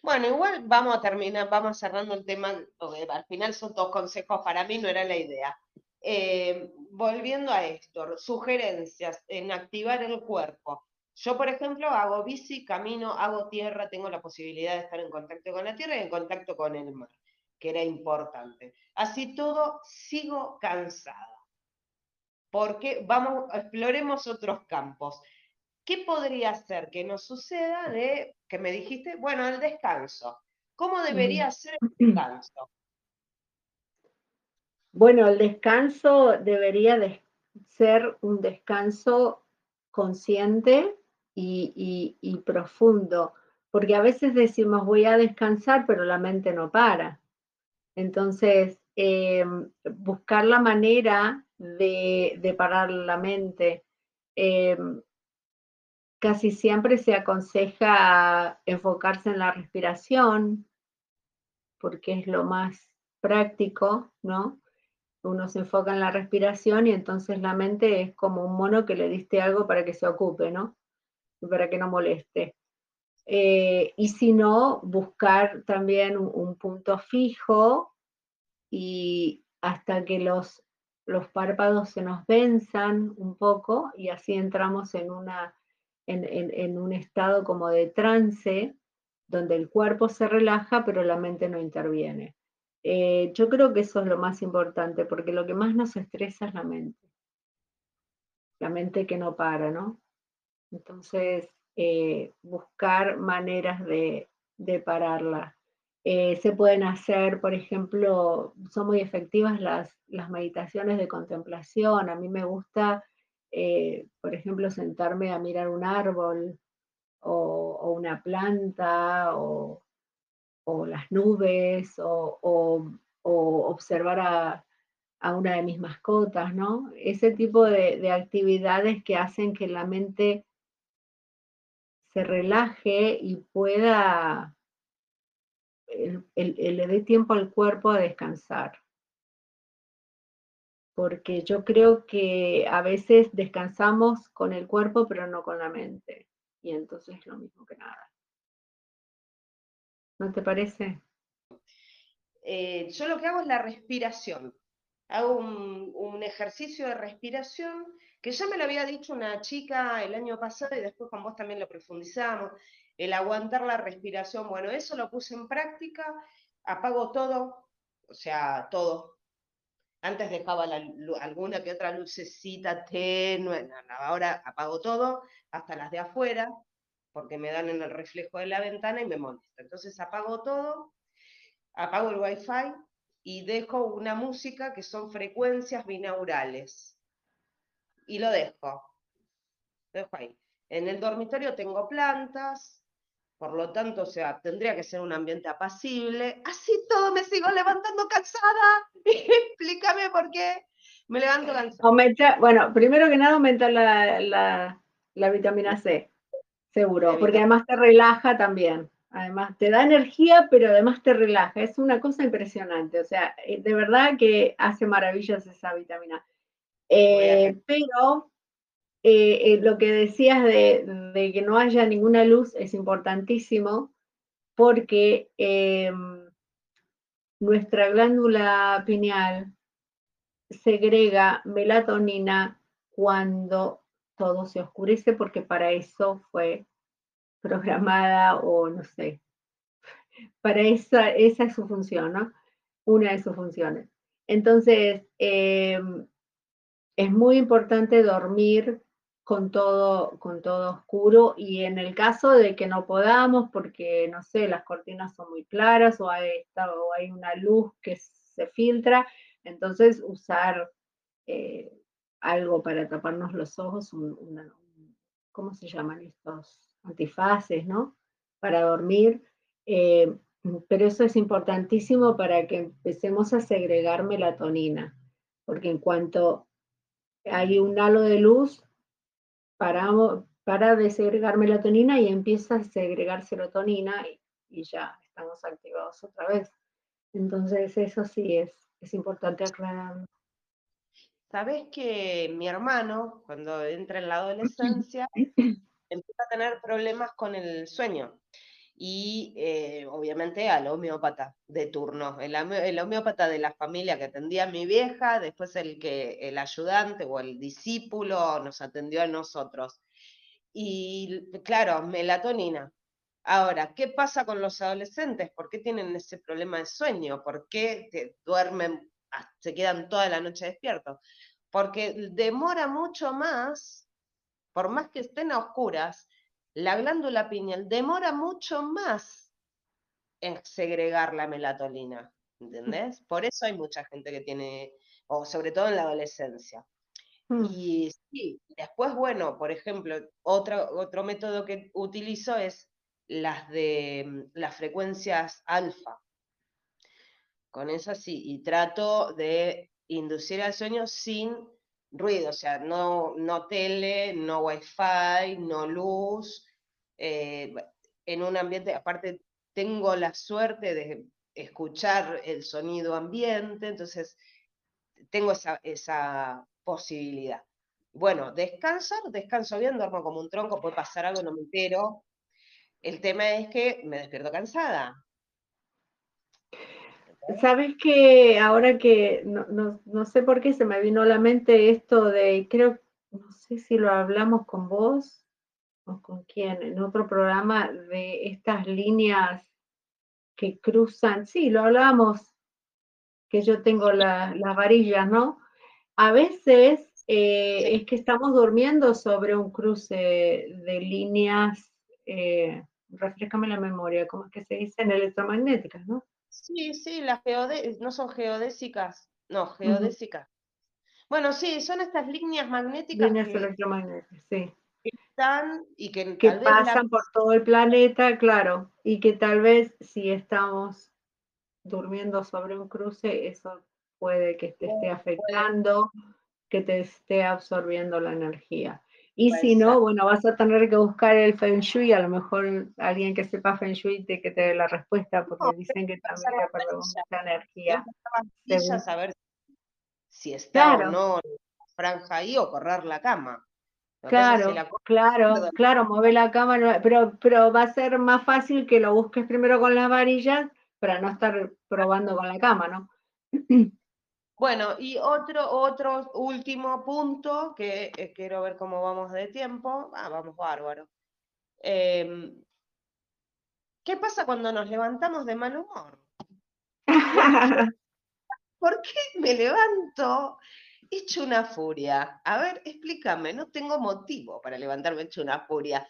Bueno, igual vamos a terminar, vamos cerrando el tema, porque al final son dos consejos para mí, no era la idea. Eh, volviendo a esto, sugerencias en activar el cuerpo. Yo, por ejemplo, hago bici, camino, hago tierra, tengo la posibilidad de estar en contacto con la tierra y en contacto con el mar, que era importante. Así todo, sigo cansada. Porque vamos, exploremos otros campos. ¿Qué podría ser que nos suceda de que me dijiste, bueno, el descanso? ¿Cómo debería ser el descanso? Bueno, el descanso debería de ser un descanso consciente y, profundo, porque a veces decimos voy a descansar, pero la mente no para. Entonces, em, buscar la manera de, parar la mente. Em, casi siempre se aconseja enfocarse en la respiración, porque es lo más práctico, ¿no? Uno se enfoca en la respiración y entonces la mente es como un mono que le diste algo para que se ocupe, ¿no? Para que no moleste. Eh, y si no, buscar también un, punto fijo y hasta que los, los párpados se nos venzan un poco y así entramos en una en, un estado como de trance, donde el cuerpo se relaja, pero la mente no interviene. Eh, yo creo que eso es lo más importante, porque lo que más nos estresa es la mente. La mente que no para, ¿no? Entonces, eh, buscar maneras de, pararla. Eh, se pueden hacer, por ejemplo, son muy efectivas las, las meditaciones de contemplación. A mí me gusta eh, por ejemplo, sentarme a mirar un árbol o, una planta o, las nubes o, observar a, una de mis mascotas, ¿no? Ese tipo de, actividades que hacen que la mente se relaje y pueda, le dé tiempo al cuerpo a descansar porque yo creo que a veces descansamos con el cuerpo, pero no con la mente, y entonces es lo mismo que nada. ¿No te parece? Eh, yo lo que hago es la respiración. Hago un, ejercicio de respiración que ya me lo había dicho una chica el año pasado y después con vos también lo profundizamos, el aguantar la respiración. Bueno, eso lo puse en práctica, apago todo, o sea, todo, antes dejaba alguna que otra lucecita tenue, ahora apago todo, hasta las de afuera, porque me dan en el reflejo de la ventana y me molesta. Entonces apago todo, apago el wifi y dejo una música que son frecuencias binaurales. Y lo dejo. Lo dejo ahí. En el dormitorio tengo plantas, por lo tanto, o sea, tendría que ser un ambiente apacible. Así todo me sigo levantando cansada. Explícame por qué me levanto cansada. bueno, primero que nada aumenta la, vitamina C, seguro, porque además te relaja también. Además, te da energía, pero además te relaja. Es una cosa impresionante. O sea, eh, de verdad que hace maravillas esa vitamina. Eh, pero eh, lo que decías de, que no haya ninguna luz es importantísimo porque nuestra glándula pineal segrega melatonina cuando todo se oscurece, porque para eso fue programada o no sé, para esa, esa es su función, ¿no? Una de sus funciones. Entonces, es muy importante dormir con todo, con todo oscuro y en el caso de que no podamos, porque no sé, las cortinas son muy claras o hay, o hay una luz que se filtra, entonces usar eh, algo para taparnos los ojos, ¿cómo se llaman estos? Antifaces, ¿no? Para dormir. Eh, pero eso es importantísimo para que empecemos a segregar melatonina, porque en cuanto hay un halo de luz, paramos, para de segregar melatonina y empieza a segregar serotonina y ya estamos activados otra vez. Entonces eso sí es es importante aclarar. Sabes que mi hermano, cuando entra en la adolescencia, empieza a tener problemas con el sueño. Y eh, obviamente al homeópata de turno, el, el, homeópata de la familia que atendía a mi vieja, después el que el ayudante o el discípulo nos atendió a nosotros. Y claro, melatonina, Ahora, ¿qué pasa con los adolescentes? ¿Por qué tienen ese problema de sueño? ¿Por qué duermen, ah, se quedan toda la noche despiertos? Porque demora mucho más, por más que estén a oscuras, la glándula pineal demora mucho más en segregar la melatonina, ¿entendés? Por eso hay mucha gente que tiene, o sobre todo en la adolescencia. Mm. Y sí, después, bueno, por ejemplo, otro, otro método que utilizo es las de mm, las frecuencias alfa. Con eso sí, y trato de inducir al sueño sin ruido, o sea, no, no tele, no wifi, no luz, eh, en un ambiente, aparte tengo la suerte de escuchar el sonido ambiente, entonces tengo esa, esa posibilidad. Bueno, descansar, descanso bien, duermo como un tronco, puede pasar algo, no me entero, el tema es que me despierto cansada. Sabes que ahora que no, sé por qué se me vino a la mente esto de, creo, no sé si lo hablamos con vos o con quién, en otro programa de estas líneas que cruzan, sí, lo hablamos, que yo tengo las varillas, ¿no? A veces eh, es que estamos durmiendo sobre un cruce de líneas eh, refrescame la memoria, ¿cómo es que se dicen? Electromagnéticas, ¿no? Sí, sí, las no son geodésicas, no, geodésicas. Bueno, sí, son estas líneas magnéticas. Líneas electromagnéticas, sí. Que están y que, que pasan por todo el planeta, claro, y que tal vez si estamos durmiendo sobre un cruce, eso puede que te esté afectando, que te esté absorbiendo la energía. Y si no, bueno, vas a tener que buscar el Feng Shui, a lo mejor alguien que sepa Feng Shui te, que te dé la respuesta, porque dicen que también te perdemos mucha energía. saber si está o no franja ahí o correr la cama. Claro, claro, claro, mueve la cama, pero, pero va a ser más fácil que lo busques primero con las varillas para no estar probando con la cama, ¿no? Bueno, y otro, otro último punto, que eh, quiero ver cómo vamos de tiempo. Ah, vamos bárbaro. Em, ¿Qué pasa cuando nos levantamos de mal humor? ¿Por qué me levanto hecho una furia? A ver, explícame, no tengo motivo para levantarme hecho una furia.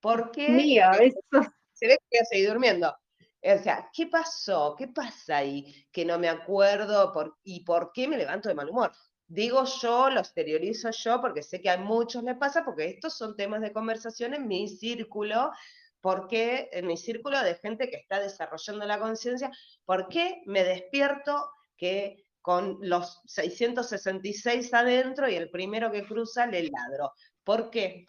¿Por qué? Eso... Se ve que voy a seguir durmiendo. O sea, ¿qué pasó? ¿Qué pasa ahí? Que no me acuerdo por, y por qué me levanto de mal humor. digo yo, lo exteriorizo yo, porque sé que a muchos les pasa, porque estos son temas de conversación en mi círculo, porque en mi círculo de gente que está desarrollando la conciencia, ¿por qué me despierto que con los 666 adentro y el primero que cruza le ladro? ¿Por qué?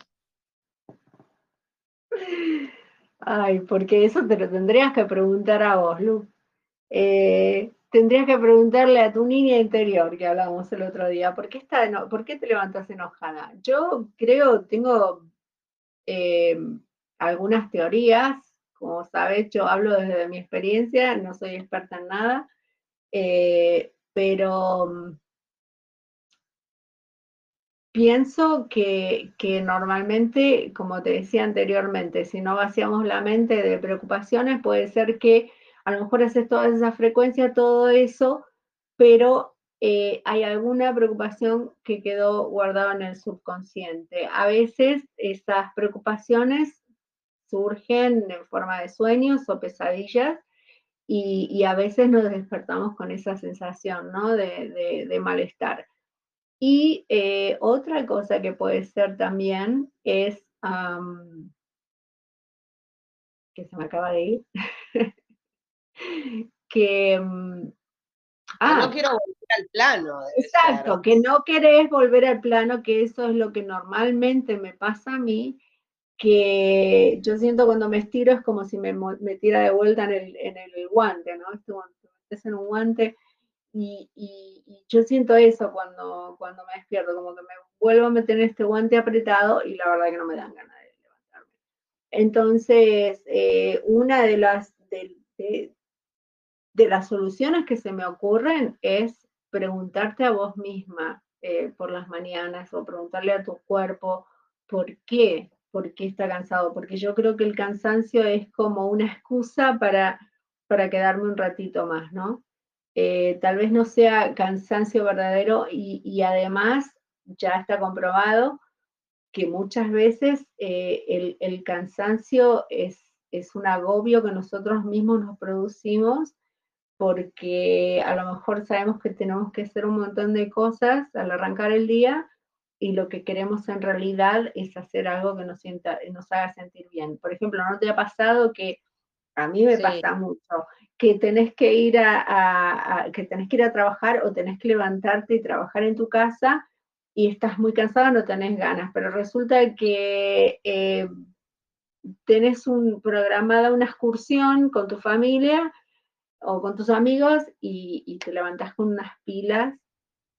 Ay, porque eso te lo tendrías que preguntar a vos, Lu. Eh, tendrías que preguntarle a tu niña interior que hablábamos el otro día, ¿por qué, está ¿por qué te levantas enojada? Yo creo, tengo eh, algunas teorías, como sabes, yo hablo desde mi experiencia, no soy experta en nada, eh, pero mm, pienso que, normalmente, como te decía anteriormente, si no vaciamos la mente de preocupaciones, puede ser que a lo mejor haces toda esa frecuencia, todo eso, pero eh, hay alguna preocupación que quedó guardada en el subconsciente. A veces esas preocupaciones surgen en forma de sueños o pesadillas y, a veces nos despertamos con esa sensación ¿no? de, malestar. Y eh, otra cosa que puede ser también es, que se me acaba de ir, que... Mm, ah, no quiero volver al plano. Exacto, que no querés volver al plano, que eso es lo que normalmente me pasa a mí, que yo siento cuando me estiro es como si me, me tira de vuelta en el, en el guante, ¿no? Este en un guante y, y, yo siento eso cuando, cuando me despierto, como que me vuelvo a meter en este guante apretado y la verdad que no me dan ganas de levantarme. Entonces, eh, una de las, de, de las soluciones que se me ocurren es preguntarte a vos misma eh, por las mañanas o preguntarle a tu cuerpo por qué, por qué está cansado, porque yo creo que el cansancio es como una excusa para, para quedarme un ratito más, ¿no? Eh, tal vez no sea cansancio verdadero y, además ya está comprobado que muchas veces eh, el, el, cansancio es, es un agobio que nosotros mismos nos producimos porque a lo mejor sabemos que tenemos que hacer un montón de cosas al arrancar el día y lo que queremos en realidad es hacer algo que nos, sienta, nos haga sentir bien. Por ejemplo, ¿no te ha pasado que a mí me pasa mucho que tenés que ir a, que tenés que ir a trabajar o tenés que levantarte y trabajar en tu casa y estás muy cansada, no tenés ganas, pero resulta que eh, tenés un, programada una excursión con tu familia o con tus amigos y, te levantás con unas pilas,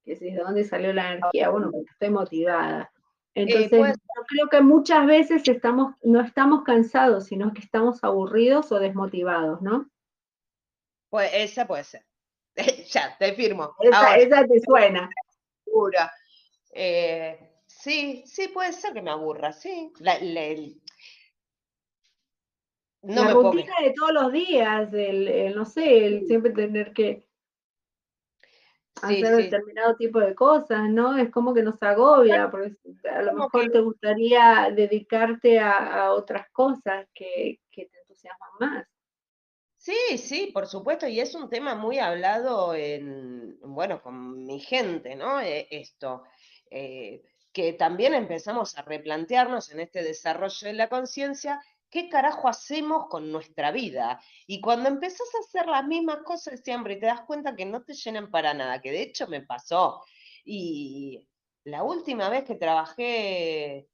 que es de dónde salió la energía, bueno, porque estoy motivada. Eh, Entonces, yo creo que muchas veces estamos, no estamos cansados, sino que estamos aburridos o desmotivados, ¿no? Pues esa puede ser. ya, te firmo. Esa, te suena. Segura. Eh, sí, sí, puede ser que me aburra, sí. La, no la rutina de todos los días, el, no sé, el siempre tener que hacer determinado tipo de cosas, ¿no? Es como que nos agobia, porque a lo mejor te gustaría dedicarte a, otras cosas que, te entusiasman más. Sí, sí, por supuesto, y es un tema muy hablado en, bueno, con mi gente, ¿no? Eh, esto, eh, que también empezamos a replantearnos en este desarrollo de la conciencia ¿qué carajo hacemos con nuestra vida? Y cuando empezás a hacer las mismas cosas siempre y te das cuenta que no te llenan para nada, que de hecho me pasó. Y la última vez que trabajé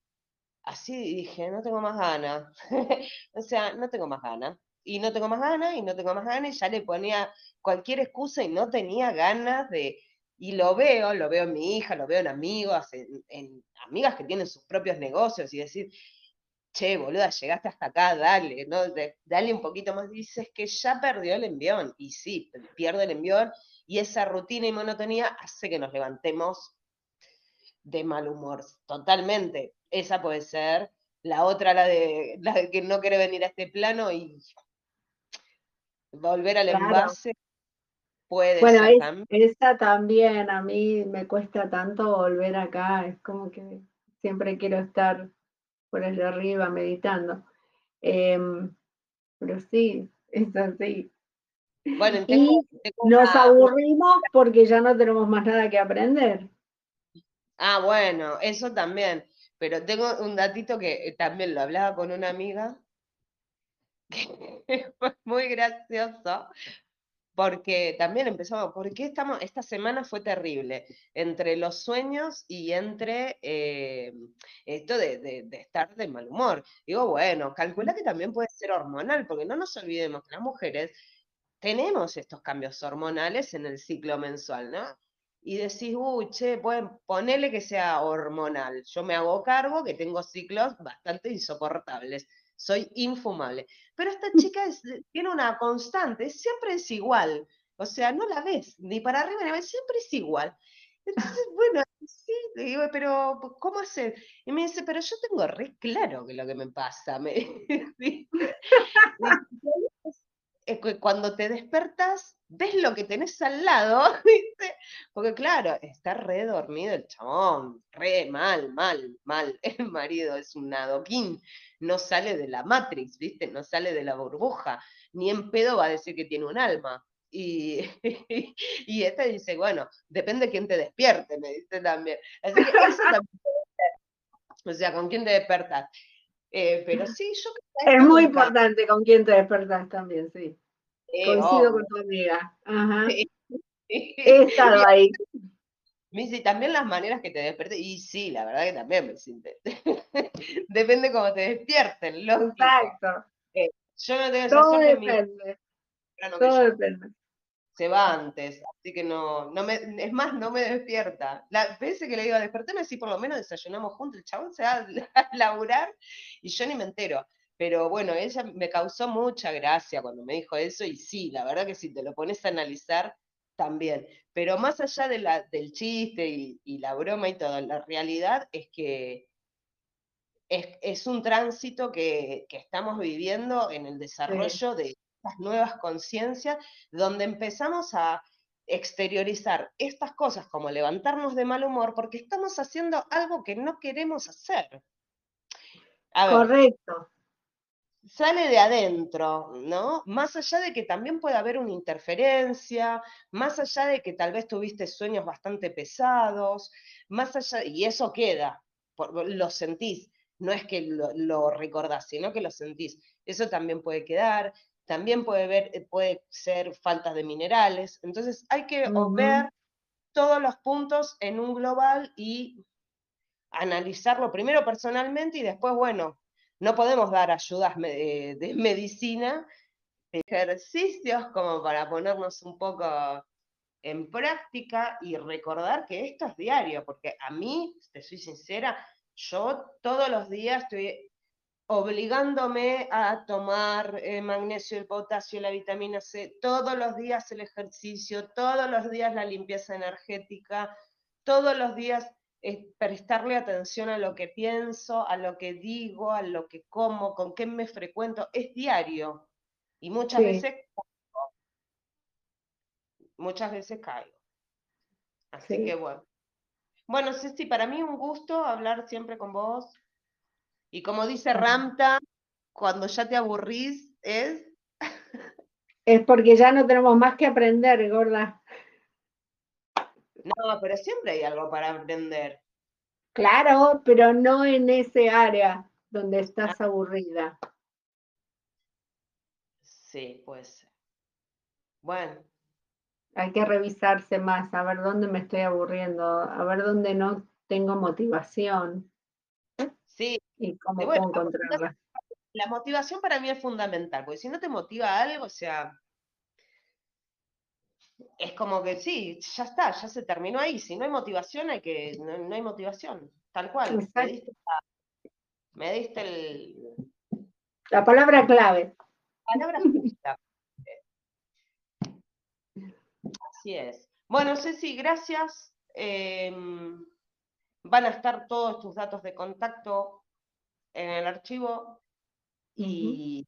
así dije, no tengo más ganas. o sea, no tengo más ganas. Y no tengo más ganas, y no tengo más ganas, y ya le ponía cualquier excusa y no tenía ganas de... Y lo veo, lo veo en mi hija, lo veo en amigos, en amigas que tienen sus propios negocios, y decir, che, boluda, llegaste hasta acá, dale, ¿no? dale un poquito más, dices que ya perdió el envión, y sí, pierde el envión, y esa rutina y monotonía hace que nos levantemos de mal humor, totalmente. Esa puede ser. La otra, la de, la de que no quiere venir a este plano y volver al envase. Puede bueno, ser también. esa también a mí me cuesta tanto volver acá, es como que siempre quiero estar por el de arriba meditando. Em, pero sí, es así. Bueno, y nos aburrimos porque ya no tenemos más nada que aprender. Ah, bueno, eso también. Pero tengo un datito que también lo hablaba con una amiga, que fue muy gracioso, porque también empezamos, porque estamos, esta semana fue terrible, entre los sueños y entre eh, esto de, estar de mal humor. Digo, bueno, calcula que también puede ser hormonal, porque no nos olvidemos que las mujeres tenemos estos cambios hormonales en el ciclo mensual, ¿no? Y decís, uy, che, pueden ponerle que sea hormonal. Yo me hago cargo que tengo ciclos bastante insoportables soy infumable. Pero esta chica tiene una constante, siempre es igual. O sea, no la ves ni para arriba ni para siempre es igual. Entonces, bueno, sí, digo, pero ¿cómo hacer? Y me dice, pero yo tengo re claro que lo que me pasa. Me, cuando te despertas, ves lo que tenés al lado, ¿viste? Porque claro, está re dormido el chabón, re mal, mal, mal. El marido es un adoquín, no sale de la Matrix, ¿viste? No sale de la burbuja, ni en pedo va a decir que tiene un alma. Y, y dice, bueno, depende de quién te despierte, me dice también. Así que eso también O sea, ¿con quién te despertas? Eh, pero sí, yo creo Es muy importante con quién te despertas también, sí. Coincido con tu amiga. Ajá. He estado ahí. Me dice, también las maneras que te despiertes. Y sí, la verdad que también me siente. depende cómo te despierten, lógico. Exacto. Eh, yo no tengo Todo depende. Todo depende. Se va antes, así que no, no me, es más, no me despierta. La veces que le digo, despertame si por lo menos desayunamos juntos, el chabón se va a laburar y yo ni me entero. Pero bueno, ella me causó mucha gracia cuando me dijo eso, y sí, la verdad que si te lo pones a analizar, también. Pero más allá de la, del chiste y, la broma y todo, la realidad es que es, un tránsito que, estamos viviendo en el desarrollo de estas nuevas conciencias, donde empezamos a exteriorizar estas cosas como levantarnos de mal humor porque estamos haciendo algo que no queremos hacer. Correcto sale de adentro, ¿no? Más allá de que también puede haber una interferencia, más allá de que tal vez tuviste sueños bastante pesados, más allá, y eso queda, lo sentís, no es que lo, recordás, sino que lo sentís. Eso también puede quedar, también puede, ver, eh, puede ser faltas de minerales, entonces hay que ver todos los puntos en un global y analizarlo primero personalmente y después, bueno, no podemos dar ayudas de medicina, ejercicios como para ponernos un poco en práctica y recordar que esto es diario, porque a mí, te soy sincera, yo todos los días estoy obligándome a tomar eh, magnesio, el potasio, la vitamina C, todos los días el ejercicio, todos los días la limpieza energética, todos los días es prestarle atención a lo que pienso, a lo que digo, a lo que como, con qué me frecuento, es diario. Y muchas veces caigo. Muchas veces caigo. Así que bueno. Bueno, Ceci, para mí un gusto hablar siempre con vos. Y como dice Ramta, cuando ya te aburrís, es... es porque ya no tenemos más que aprender, gorda. No, pero siempre hay algo para aprender. Claro, pero no en ese área donde estás ah. aburrida. Sí, pues. Bueno. Hay que revisarse más, a ver dónde me estoy aburriendo, a ver dónde no tengo motivación. Sí. Y cómo puedo encontrarla. La motivación para mí es fundamental, porque si no te motiva algo, o sea, es como que sí, ya está, ya se terminó ahí. Si no hay motivación, hay que, no, hay motivación, tal cual. Me diste, el... La palabra clave. Palabra Así es. Bueno, Ceci, gracias. Em, van a estar todos tus datos de contacto en el archivo y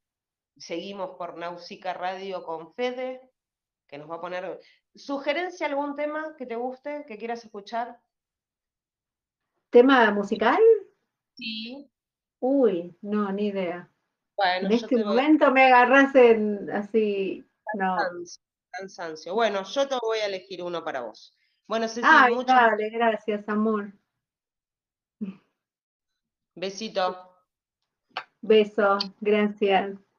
seguimos por Nausica Radio con Fede que nos va a poner. ¿Sugerencia algún tema que te guste, que quieras escuchar? ¿Tema musical? Sí. Uy, no, ni idea. Bueno, en este momento me agarras en así. Cansancio, cansancio. Bueno, yo te voy a elegir uno para vos. Bueno, Ceci, Ay, dale, gracias, amor. Besito. Beso, gracias.